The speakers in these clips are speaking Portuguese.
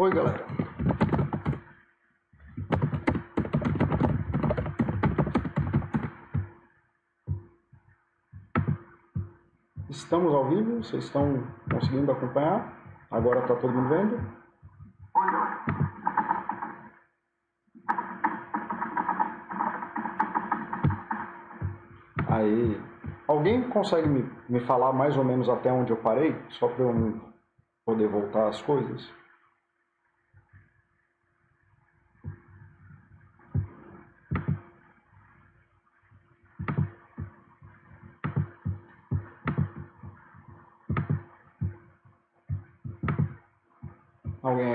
Oi, galera. Estamos ao vivo? Vocês estão conseguindo acompanhar? Agora está todo mundo vendo? Oi, galera. Aí, alguém consegue me, me falar mais ou menos até onde eu parei? Só para eu poder voltar às coisas? Alguém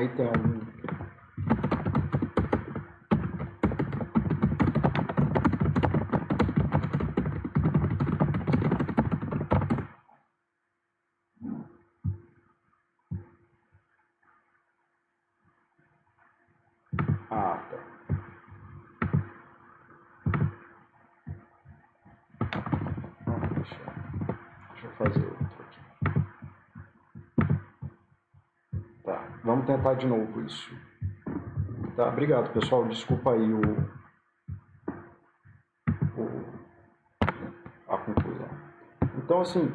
de novo isso. Tá, obrigado pessoal, desculpa aí o, o a conclusão. Então assim,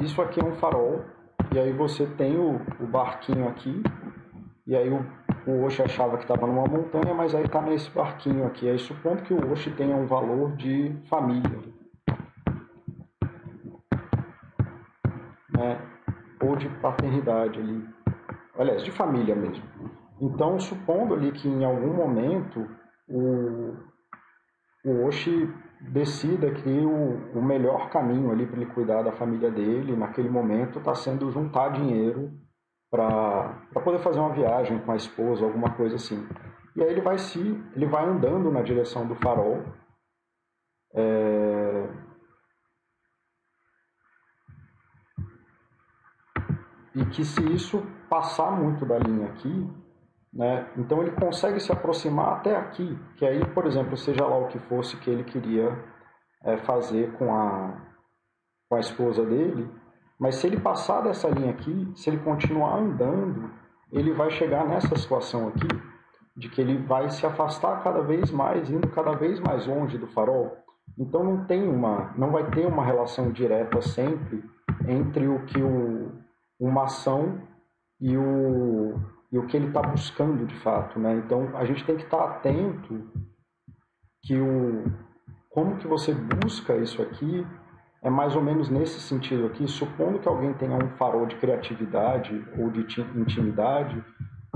isso aqui é um farol e aí você tem o, o barquinho aqui e aí o, o Oxe achava que estava numa montanha, mas aí está nesse barquinho aqui. Aí supondo que o Oxe tenha um valor de família. Né? Ou de paternidade ali aliás, de família mesmo. Então, supondo ali que em algum momento o, o Oshi decida que o, o melhor caminho ali para ele cuidar da família dele, naquele momento, está sendo juntar dinheiro para poder fazer uma viagem com a esposa, alguma coisa assim. E aí ele vai se ele vai andando na direção do farol. É... E que se isso passar muito da linha aqui, né? Então ele consegue se aproximar até aqui, que aí, por exemplo, seja lá o que fosse que ele queria é, fazer com a, com a esposa dele, mas se ele passar dessa linha aqui, se ele continuar andando, ele vai chegar nessa situação aqui, de que ele vai se afastar cada vez mais, indo cada vez mais longe do farol. Então não tem uma, não vai ter uma relação direta sempre entre o que o, uma ação e o, e o que ele está buscando de fato. Né? Então a gente tem que estar tá atento que o, como que você busca isso aqui é mais ou menos nesse sentido aqui, supondo que alguém tenha um farol de criatividade ou de intimidade,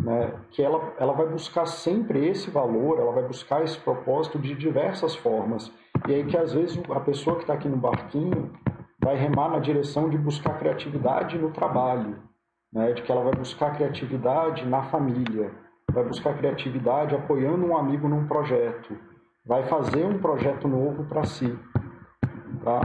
né, que ela, ela vai buscar sempre esse valor, ela vai buscar esse propósito de diversas formas. E aí que às vezes a pessoa que está aqui no barquinho vai remar na direção de buscar criatividade no trabalho, né, de que ela vai buscar criatividade na família, vai buscar criatividade apoiando um amigo num projeto, vai fazer um projeto novo para si. Tá?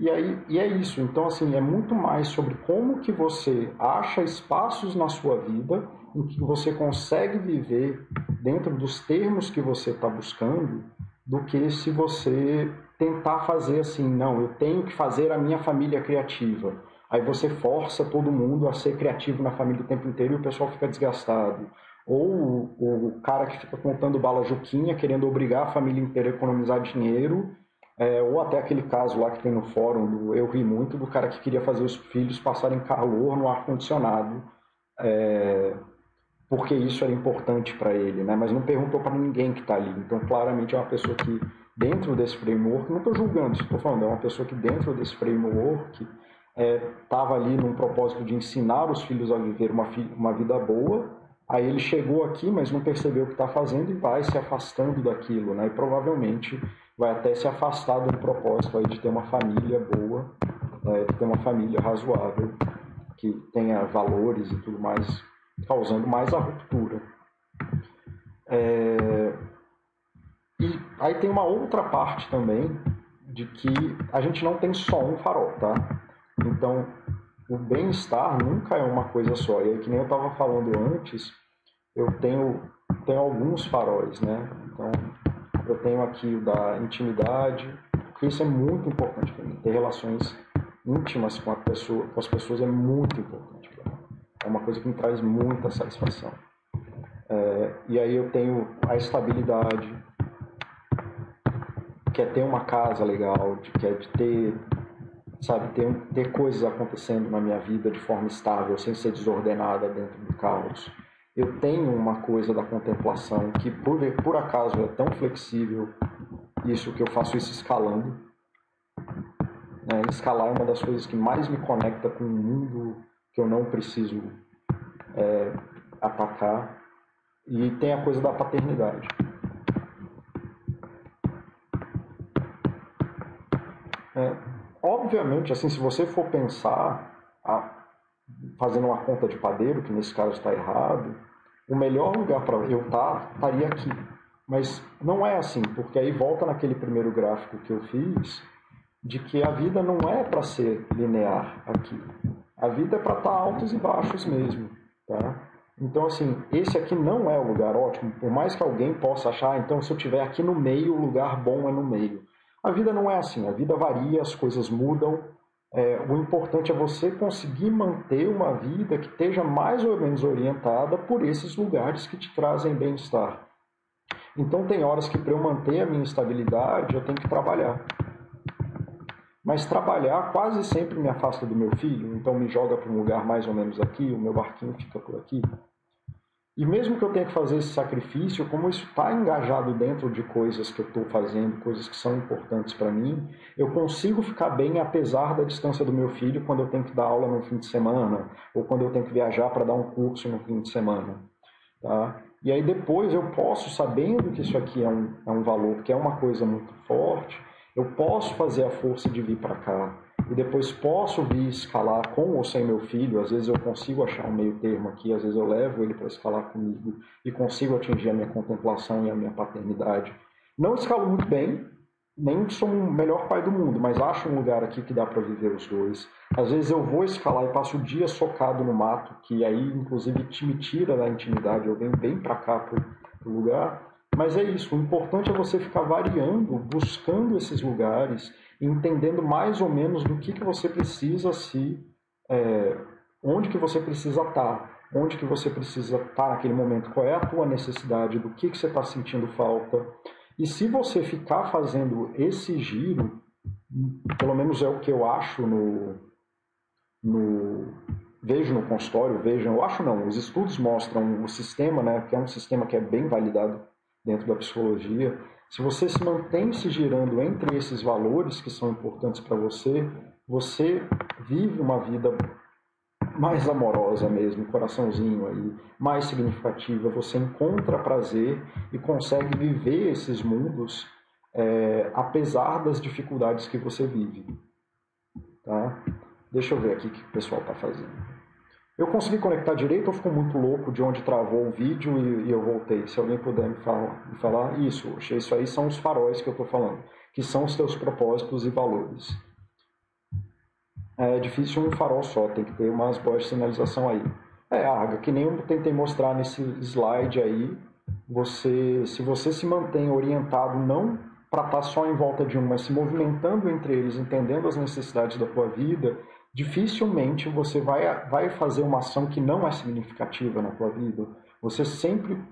E, aí, e é isso. Então, assim, é muito mais sobre como que você acha espaços na sua vida em que você consegue viver dentro dos termos que você está buscando, do que se você tentar fazer assim, não, eu tenho que fazer a minha família criativa. Aí você força todo mundo a ser criativo na família o tempo inteiro e o pessoal fica desgastado. Ou o, cara que fica contando bala juquinha, querendo obrigar a família inteira a economizar dinheiro. É, ou até aquele caso lá que tem no fórum, do, eu ri muito, do cara que queria fazer os filhos passarem calor no ar-condicionado, é, porque isso era importante para ele, né? mas não perguntou para ninguém que está ali. Então, claramente, é uma pessoa que, dentro desse framework, não estou julgando, estou falando, é uma pessoa que, dentro desse framework, estava é, ali num propósito de ensinar os filhos a viver uma, uma vida boa. Aí ele chegou aqui, mas não percebeu o que está fazendo e vai se afastando daquilo, né? E provavelmente vai até se afastar do propósito aí de ter uma família boa, né? de ter uma família razoável, que tenha valores e tudo mais, causando mais a ruptura. É... Aí tem uma outra parte também de que a gente não tem só um farol, tá? Então, o bem-estar nunca é uma coisa só. E aí, que nem eu estava falando antes, eu tenho, tenho alguns faróis, né? Então, eu tenho aqui o da intimidade, porque isso é muito importante para mim. Ter relações íntimas com, a pessoa, com as pessoas é muito importante para mim. É uma coisa que me traz muita satisfação. É, e aí eu tenho a estabilidade, que é ter uma casa legal, de, que de ter, sabe, ter, ter coisas acontecendo na minha vida de forma estável, sem ser desordenada dentro do caos. Eu tenho uma coisa da contemplação que, por, por acaso, é tão flexível, isso que eu faço isso escalando. Né? Escalar é uma das coisas que mais me conecta com o mundo que eu não preciso é, atacar. E tem a coisa da paternidade. É, obviamente, assim, se você for pensar, a, fazendo uma conta de padeiro, que nesse caso está errado, o melhor lugar para eu estar tá, estaria aqui. Mas não é assim, porque aí volta naquele primeiro gráfico que eu fiz, de que a vida não é para ser linear aqui. A vida é para estar tá altos e baixos mesmo, tá? Então, assim, esse aqui não é o lugar ótimo, por mais que alguém possa achar, ah, então se eu estiver aqui no meio, o lugar bom é no meio. A vida não é assim, a vida varia, as coisas mudam. É, o importante é você conseguir manter uma vida que esteja mais ou menos orientada por esses lugares que te trazem bem-estar. Então, tem horas que para eu manter a minha estabilidade, eu tenho que trabalhar. Mas trabalhar quase sempre me afasta do meu filho, então me joga para um lugar mais ou menos aqui, o meu barquinho fica por aqui. E mesmo que eu tenha que fazer esse sacrifício, como isso está engajado dentro de coisas que eu estou fazendo, coisas que são importantes para mim, eu consigo ficar bem apesar da distância do meu filho quando eu tenho que dar aula no fim de semana, ou quando eu tenho que viajar para dar um curso no fim de semana. Tá? E aí depois eu posso, sabendo que isso aqui é um, é um valor, que é uma coisa muito forte, eu posso fazer a força de vir para cá e depois posso vir escalar com ou sem meu filho. Às vezes eu consigo achar um meio termo aqui, às vezes eu levo ele para escalar comigo e consigo atingir a minha contemplação e a minha paternidade. Não escalo muito bem, nem sou o melhor pai do mundo, mas acho um lugar aqui que dá para viver os dois. Às vezes eu vou escalar e passo o dia socado no mato, que aí inclusive te me tira da intimidade. Eu venho bem para cá pro, pro lugar mas é isso, o importante é você ficar variando, buscando esses lugares, entendendo mais ou menos do que, que você precisa se. É, onde que você precisa estar, onde que você precisa estar naquele momento, qual é a tua necessidade, do que, que você está sentindo falta. E se você ficar fazendo esse giro, pelo menos é o que eu acho no, no vejo no consultório, vejam, eu acho não, os estudos mostram o sistema, né, que é um sistema que é bem validado dentro da psicologia, se você se mantém se girando entre esses valores que são importantes para você, você vive uma vida mais amorosa mesmo, coraçãozinho aí, mais significativa. Você encontra prazer e consegue viver esses mundos é, apesar das dificuldades que você vive. Tá? Deixa eu ver aqui o que o pessoal está fazendo. Eu consegui conectar direito ou ficou muito louco de onde travou o vídeo e, e eu voltei? Se alguém puder me falar, me falar isso, isso aí são os faróis que eu estou falando, que são os teus propósitos e valores. É difícil um farol só, tem que ter umas boas sinalização aí. É, Arga, que nem eu tentei mostrar nesse slide aí, você, se você se mantém orientado não para estar tá só em volta de um, mas se movimentando entre eles, entendendo as necessidades da tua vida, dificilmente você vai, vai fazer uma ação que não é significativa na tua vida. Você sempre,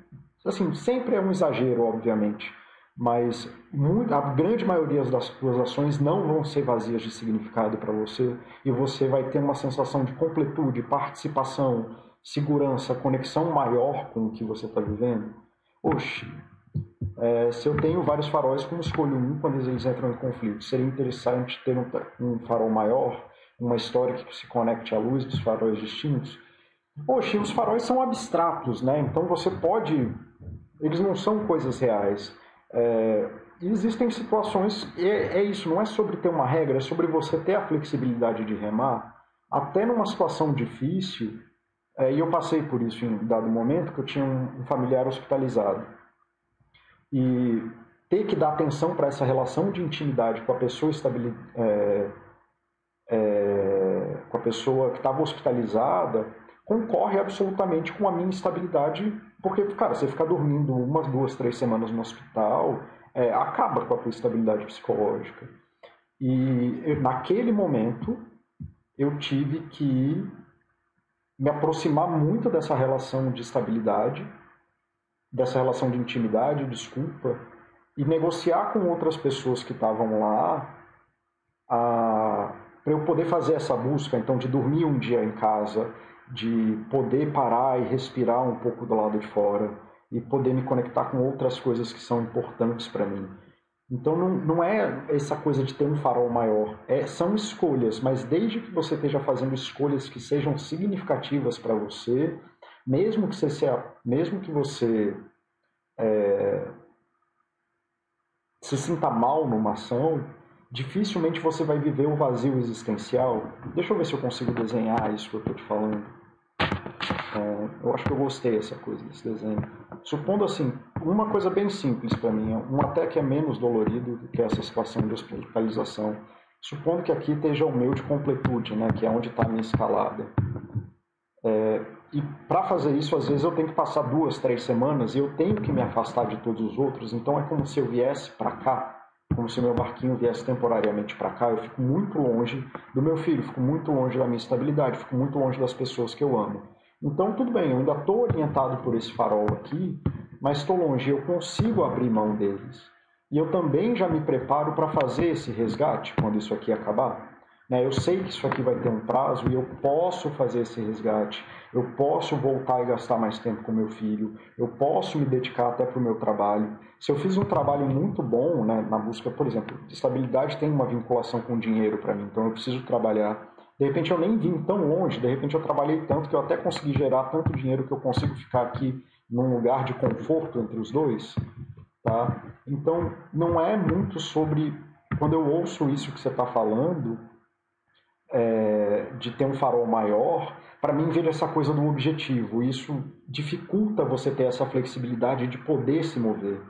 assim, sempre é um exagero, obviamente, mas a grande maioria das tuas ações não vão ser vazias de significado para você e você vai ter uma sensação de completude, participação, segurança, conexão maior com o que você está vivendo. Oxe, é, se eu tenho vários faróis, como escolho um quando eles entram em conflito? Seria interessante ter um, um farol maior uma história que se conecte à luz dos faróis distintos. Poxa, os faróis são abstratos, né? Então você pode. Eles não são coisas reais. É, existem situações. É, é isso, não é sobre ter uma regra, é sobre você ter a flexibilidade de remar. Até numa situação difícil, é, e eu passei por isso em dado momento, que eu tinha um, familiar hospitalizado. E ter que dar atenção para essa relação de intimidade com a pessoa estabilizada. É, pessoa que estava hospitalizada concorre absolutamente com a minha estabilidade, porque, cara, você ficar dormindo umas, duas, três semanas no hospital é, acaba com a tua estabilidade psicológica. E naquele momento eu tive que me aproximar muito dessa relação de estabilidade, dessa relação de intimidade, desculpa, e negociar com outras pessoas que estavam lá para eu poder fazer essa busca, então de dormir um dia em casa, de poder parar e respirar um pouco do lado de fora e poder me conectar com outras coisas que são importantes para mim. Então não, não é essa coisa de ter um farol maior, é, são escolhas, mas desde que você esteja fazendo escolhas que sejam significativas para você, mesmo que você, mesmo que você é, se sinta mal numa ação, dificilmente você vai viver o vazio existencial. Deixa eu ver se eu consigo desenhar isso que eu estou te falando. É, eu acho que eu gostei dessa coisa, desse desenho. Supondo assim, uma coisa bem simples para mim, um até que é menos dolorido do que essa situação de hospitalização. Supondo que aqui esteja o meu de completude, né, que é onde está a minha escalada. É, e para fazer isso, às vezes eu tenho que passar duas, três semanas e eu tenho que me afastar de todos os outros. Então é como se eu viesse para cá, como se meu barquinho viesse temporariamente para cá. Eu fico muito longe do meu filho, fico muito longe da minha estabilidade, fico muito longe das pessoas que eu amo. Então tudo bem, eu ainda estou orientado por esse farol aqui, mas estou longe. Eu consigo abrir mão deles. E eu também já me preparo para fazer esse resgate quando isso aqui acabar. Né? Eu sei que isso aqui vai ter um prazo e eu posso fazer esse resgate, eu posso voltar e gastar mais tempo com meu filho, eu posso me dedicar até para o meu trabalho. Se eu fiz um trabalho muito bom né, na busca, por exemplo, estabilidade tem uma vinculação com dinheiro para mim, então eu preciso trabalhar. De repente eu nem vim tão longe, de repente eu trabalhei tanto que eu até consegui gerar tanto dinheiro que eu consigo ficar aqui num lugar de conforto entre os dois. Tá? Então não é muito sobre. Quando eu ouço isso que você está falando, é, de ter um farol maior, para mim vejo essa coisa do objetivo. Isso dificulta você ter essa flexibilidade de poder se mover.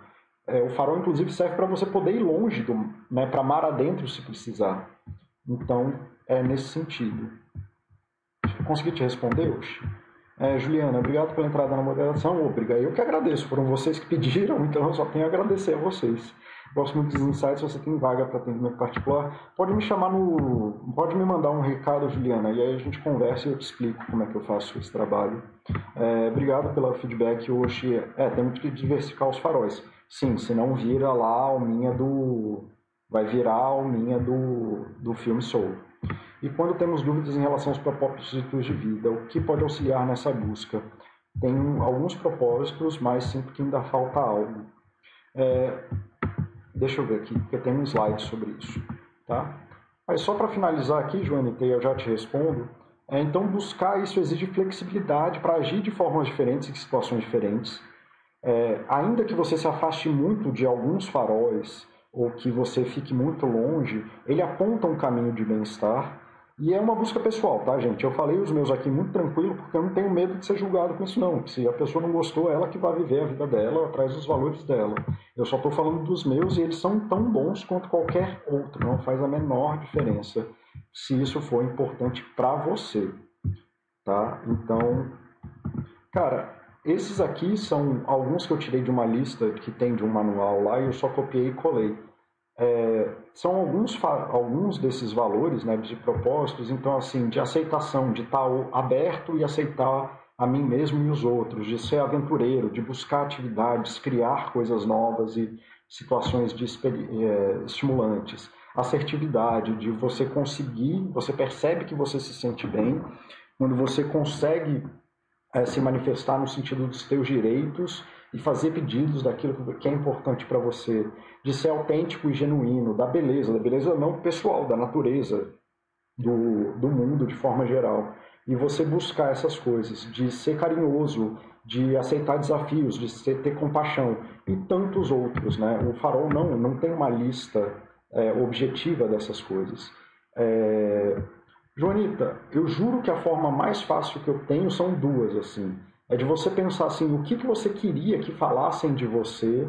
É, o farol, inclusive, serve para você poder ir longe, do, né, para mar adentro se precisar. Então, é nesse sentido. Consegui te responder, Oxi? É, Juliana, obrigado pela entrada na moderação. Obrigado. Eu que agradeço. Foram vocês que pediram, então eu só tenho a agradecer a vocês. Gosto muito insights. Se você tem vaga para atendimento particular, pode me chamar no. Pode me mandar um recado, Juliana, e aí a gente conversa e eu te explico como é que eu faço esse trabalho. É, obrigado pelo feedback, Oxi. É, temos que diversificar os faróis. Sim, senão vira lá a alminha do. Vai virar a alminha do, do filme Soul. E quando temos dúvidas em relação aos propósitos de vida, o que pode auxiliar nessa busca? Tem alguns propósitos, mas sempre que ainda falta algo. É, deixa eu ver aqui, porque tem um slide sobre isso. Tá? Mas só para finalizar aqui, Joanita, eu já te respondo. É, então, buscar isso exige flexibilidade para agir de formas diferentes em situações diferentes. É, ainda que você se afaste muito de alguns faróis ou que você fique muito longe, ele aponta um caminho de bem-estar e é uma busca pessoal, tá, gente? Eu falei os meus aqui muito tranquilo, porque eu não tenho medo de ser julgado com isso, não. Se a pessoa não gostou, ela que vai viver a vida dela, atrás dos valores dela. Eu só estou falando dos meus e eles são tão bons quanto qualquer outro. Não faz a menor diferença se isso for importante para você, tá? Então, cara, esses aqui são alguns que eu tirei de uma lista que tem de um manual lá e eu só copiei e colei. É, são alguns, alguns desses valores né, de propósitos, então, assim, de aceitação, de estar aberto e aceitar a mim mesmo e os outros, de ser aventureiro, de buscar atividades, criar coisas novas e situações de, é, estimulantes. Assertividade, de você conseguir, você percebe que você se sente bem, quando você consegue é, se manifestar no sentido dos teus direitos e fazer pedidos daquilo que é importante para você, de ser autêntico e genuíno, da beleza, da beleza não pessoal, da natureza, do, do mundo de forma geral. E você buscar essas coisas, de ser carinhoso, de aceitar desafios, de ser, ter compaixão e tantos outros. Né? O farol não, não tem uma lista é, objetiva dessas coisas. É... Joanita, eu juro que a forma mais fácil que eu tenho são duas, assim. É de você pensar assim, o que, que você queria que falassem de você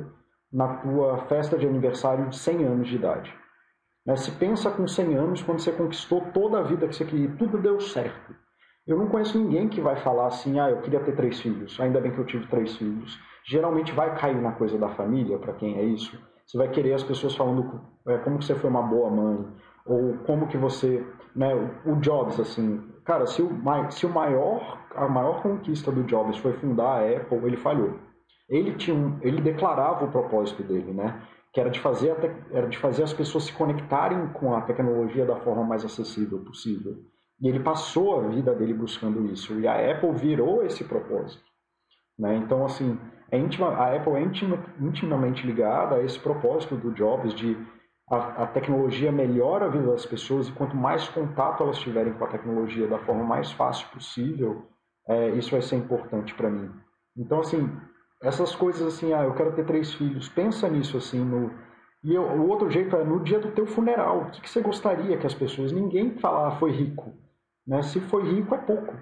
na tua festa de aniversário de 100 anos de idade. Né? Se pensa com 100 anos, quando você conquistou toda a vida que você queria, tudo deu certo. Eu não conheço ninguém que vai falar assim, ah, eu queria ter três filhos, ainda bem que eu tive três filhos. Geralmente vai cair na coisa da família, para quem é isso. Você vai querer as pessoas falando é, como que você foi uma boa mãe, ou como que você, né, o Jobs, assim, cara, se o, se o maior, a maior conquista do Jobs foi fundar a Apple, ele falhou. Ele tinha um, ele declarava o propósito dele, né? Que era de fazer era de fazer as pessoas se conectarem com a tecnologia da forma mais acessível possível. E ele passou a vida dele buscando isso. E a Apple virou esse propósito. Né? Então, assim, é íntima, a Apple é intima, intimamente ligada a esse propósito do Jobs de a, a, tecnologia melhora a vida das pessoas e quanto mais contato elas tiverem com a tecnologia da forma mais fácil possível, é, isso vai ser importante para mim. Então, assim, essas coisas assim, ah, eu quero ter três filhos, pensa nisso assim, no... e eu, o outro jeito é no dia do teu funeral, o que, que você gostaria que as pessoas, ninguém falar ah, foi rico, né? se foi rico é pouco,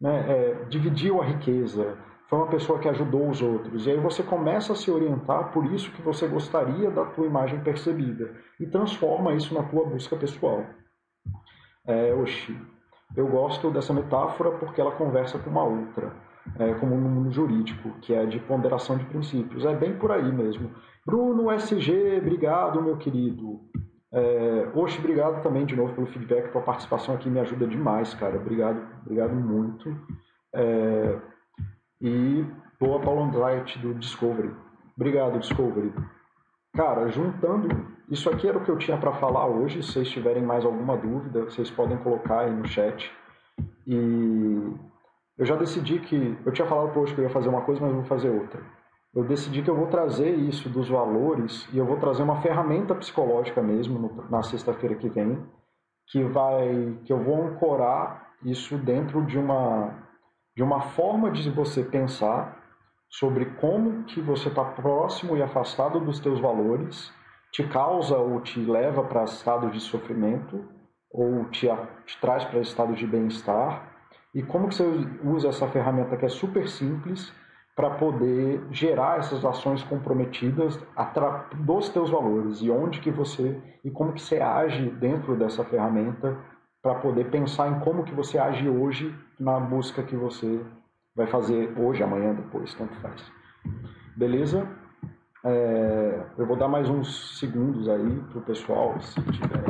né? É, dividiu a riqueza, foi uma pessoa que ajudou os outros. E aí você começa a se orientar por isso que você gostaria da tua imagem percebida e transforma isso na tua busca pessoal. É, oxi, eu gosto dessa metáfora porque ela conversa com uma outra, é, como no mundo jurídico, que é de ponderação de princípios. É bem por aí mesmo. Bruno SG, obrigado, meu querido. É, Oxe, obrigado também de novo pelo feedback, tua participação aqui me ajuda demais, cara. Obrigado, obrigado muito. É, e boa Paulo Andrade do Discovery. Obrigado, Discovery. Cara, juntando, isso aqui era o que eu tinha para falar hoje. Se vocês tiverem mais alguma dúvida, vocês podem colocar aí no chat. E eu já decidi que. Eu tinha falado hoje que eu ia fazer uma coisa, mas vou fazer outra. Eu decidi que eu vou trazer isso dos valores e eu vou trazer uma ferramenta psicológica mesmo no, na sexta-feira que vem, que vai, que eu vou ancorar isso dentro de uma de uma forma de você pensar sobre como que você está próximo e afastado dos teus valores te causa ou te leva para estado de sofrimento ou te, te traz para estado de bem-estar e como que você usa essa ferramenta que é super simples para poder gerar essas ações comprometidas dos teus valores e onde que você e como que você age dentro dessa ferramenta para poder pensar em como que você age hoje na busca que você vai fazer hoje, amanhã, depois, tanto faz. Beleza? É, eu vou dar mais uns segundos aí para o pessoal, se tiver.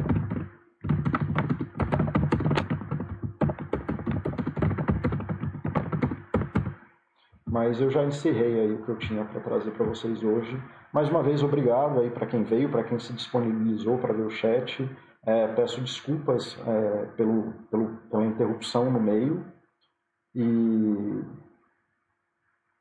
Mas eu já encerrei aí o que eu tinha para trazer para vocês hoje. Mais uma vez, obrigado aí para quem veio, para quem se disponibilizou para ver o chat. É, peço desculpas é, pelo, pelo, pela interrupção no meio e,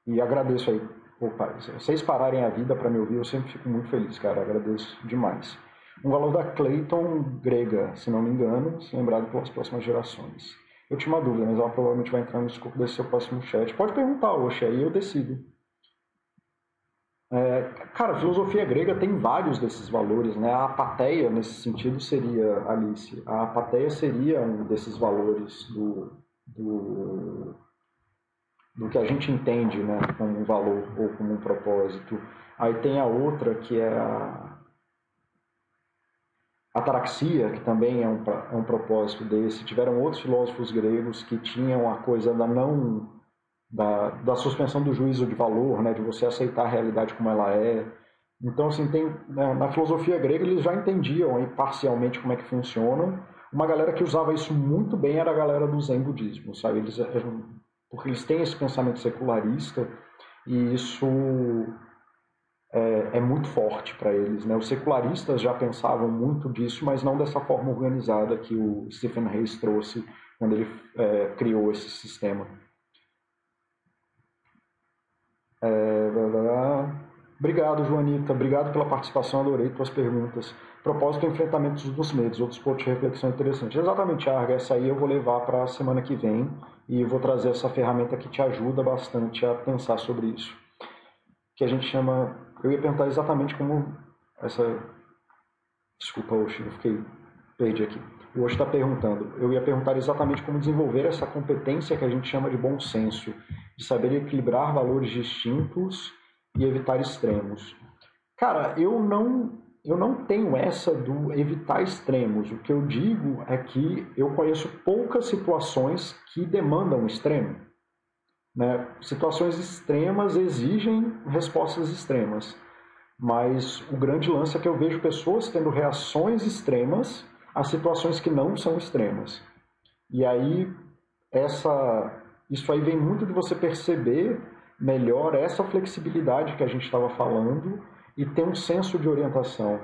e agradeço aí. Opa, se vocês pararem a vida para me ouvir, eu sempre fico muito feliz, cara. Agradeço demais. Um valor da Clayton grega, se não me engano, lembrado pelas próximas gerações. Eu tinha uma dúvida, mas ela provavelmente vai entrar no escopo desse seu próximo chat. Pode perguntar, Oxe, aí eu decido. É, cara, a filosofia grega tem vários desses valores, né? A apateia, nesse sentido, seria, Alice, a apateia seria um desses valores do, do, do que a gente entende né, como um valor ou como um propósito. Aí tem a outra, que é a ataraxia, que também é um, é um propósito desse. Tiveram outros filósofos gregos que tinham a coisa da não da, da suspensão do juízo de valor, né, de você aceitar a realidade como ela é. Então, assim, tem, né, na filosofia grega eles já entendiam aí, parcialmente como é que funcionam. Uma galera que usava isso muito bem era a galera do Zen budismo, sabe? Eles eram, porque eles têm esse pensamento secularista e isso é, é muito forte para eles. Né? Os secularistas já pensavam muito disso, mas não dessa forma organizada que o Stephen Hayes trouxe quando ele é, criou esse sistema. É, obrigado, Joanita. Obrigado pela participação. Adorei tuas perguntas. Propósito enfrentamentos dos medos. Outros pontos de reflexão interessantes. Exatamente, Arga. Essa aí eu vou levar para a semana que vem e vou trazer essa ferramenta que te ajuda bastante a pensar sobre isso. Que a gente chama. Eu ia perguntar exatamente como essa. Desculpa, Oxi, eu fiquei perdi aqui. O Oxi está perguntando. Eu ia perguntar exatamente como desenvolver essa competência que a gente chama de bom senso de saber equilibrar valores distintos e evitar extremos. Cara, eu não eu não tenho essa do evitar extremos. O que eu digo é que eu conheço poucas situações que demandam extremo. Né? Situações extremas exigem respostas extremas. Mas o grande lance é que eu vejo pessoas tendo reações extremas a situações que não são extremas. E aí essa, isso aí vem muito de você perceber melhor essa flexibilidade que a gente estava falando e ter um senso de orientação.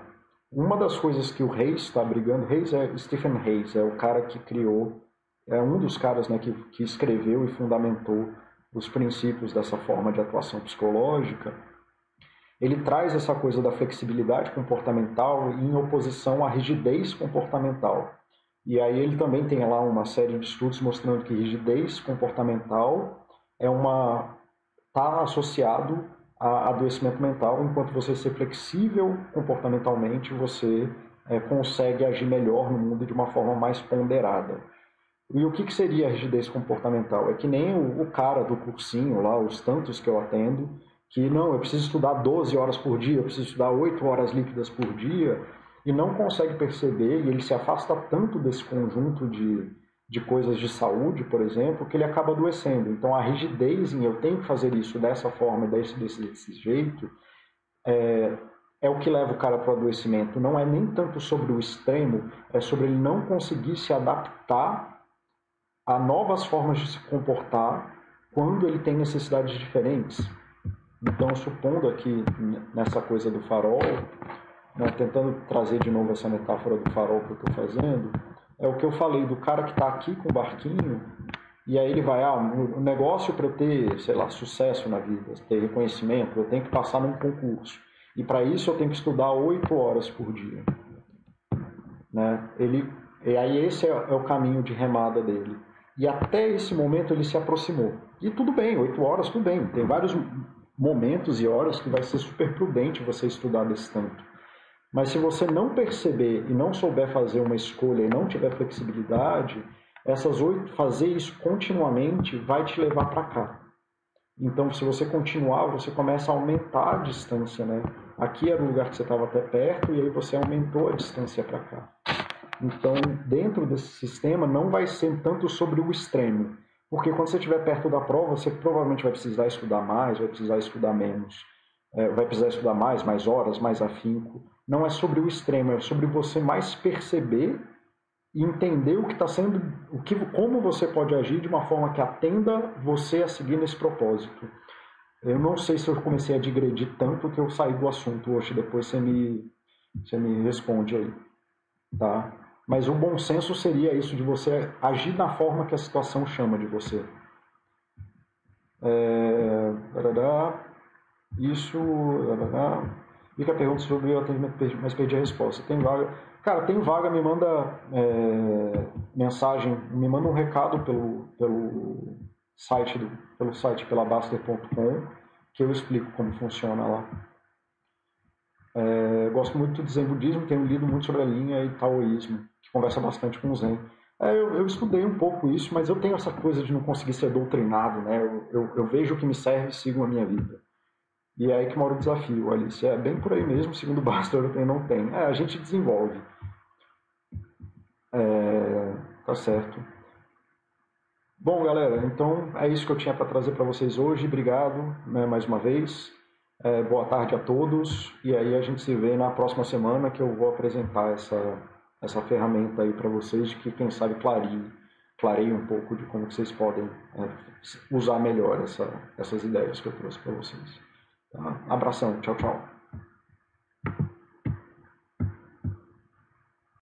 Uma das coisas que o Reis está brigando, Reis é Stephen Reis, é o cara que criou, é um dos caras né, que, que escreveu e fundamentou os princípios dessa forma de atuação psicológica. Ele traz essa coisa da flexibilidade comportamental em oposição à rigidez comportamental. E aí ele também tem lá uma série de estudos mostrando que rigidez comportamental é uma está associado a adoecimento mental, enquanto você ser flexível comportamentalmente, você é, consegue agir melhor no mundo de uma forma mais ponderada. E o que, que seria a rigidez comportamental? É que nem o, o, cara do cursinho lá, os tantos que eu atendo, que não, eu preciso estudar 12 horas por dia, eu preciso estudar 8 horas líquidas por dia, e não consegue perceber, e ele se afasta tanto desse conjunto de, de coisas de saúde, por exemplo, que ele acaba adoecendo. Então, a rigidez em eu tenho que fazer isso dessa forma, desse, desse, desse jeito, é, é o que leva o cara para o adoecimento. Não é nem tanto sobre o extremo, é sobre ele não conseguir se adaptar a novas formas de se comportar quando ele tem necessidades diferentes. Então, supondo aqui nessa coisa do farol, né, tentando trazer de novo essa metáfora do farol que eu estou fazendo, é o que eu falei do cara que está aqui com o barquinho e aí ele vai, ah, o negócio para eu ter, sei lá, sucesso na vida, ter reconhecimento, eu tenho que passar num concurso. E para isso eu tenho que estudar oito horas por dia. Né? Ele, e aí esse é, é o caminho de remada dele. E até esse momento ele se aproximou. E tudo bem, oito horas, tudo bem. Tem vários momentos e horas que vai ser super prudente você estudar desse tanto. Mas se você não perceber e não souber fazer uma escolha e não tiver flexibilidade, essas oito, fazer isso continuamente vai te levar para cá. Então, se você continuar, você começa a aumentar a distância, né? Aqui era o lugar que você estava até perto e aí você aumentou a distância para cá. Então, dentro desse sistema, não vai ser tanto sobre o extremo, porque quando você estiver perto da prova, você provavelmente vai precisar estudar mais, vai precisar estudar menos, é, vai precisar estudar mais, mais horas, mais afinco não é sobre o extremo, é sobre você mais perceber e entender o que está sendo, o que, como você pode agir de uma forma que atenda você a seguir nesse propósito. Eu não sei se eu comecei a digredir tanto que eu saí do assunto hoje, depois você me, você me responde aí. Tá? Mas o bom senso seria isso, de você agir na forma que a situação chama de você. É, isso. Fica a pergunta sobre o atendimento, mas perdi a resposta. Tem vaga? Cara, tem vaga, me manda é, mensagem, me manda um recado pelo, pelo site, do, pelo site pela Baster.com, que eu explico como funciona lá. É, gosto muito do Zen Budismo, tenho lido muito sobre a linha e Taoísmo, que conversa bastante com o Zen. É, eu, eu, estudei um pouco isso, mas eu tenho essa coisa de não conseguir ser doutrinado, né? Eu, eu, eu vejo o que me serve e sigo a minha vida. E é aí que mora o desafio, Alice. É bem por aí mesmo, segundo Basta Europeu não tem. É, a gente desenvolve. É, tá certo. Bom, galera, então é isso que eu tinha para trazer para vocês hoje. Obrigado né, mais uma vez. É, boa tarde a todos. E aí a gente se vê na próxima semana que eu vou apresentar essa, essa ferramenta aí para vocês, que quem sabe clareie, clareie um pouco de como vocês podem é, usar melhor essa, essas ideias que eu trouxe para vocês. Tá? Abração, tchau, tchau.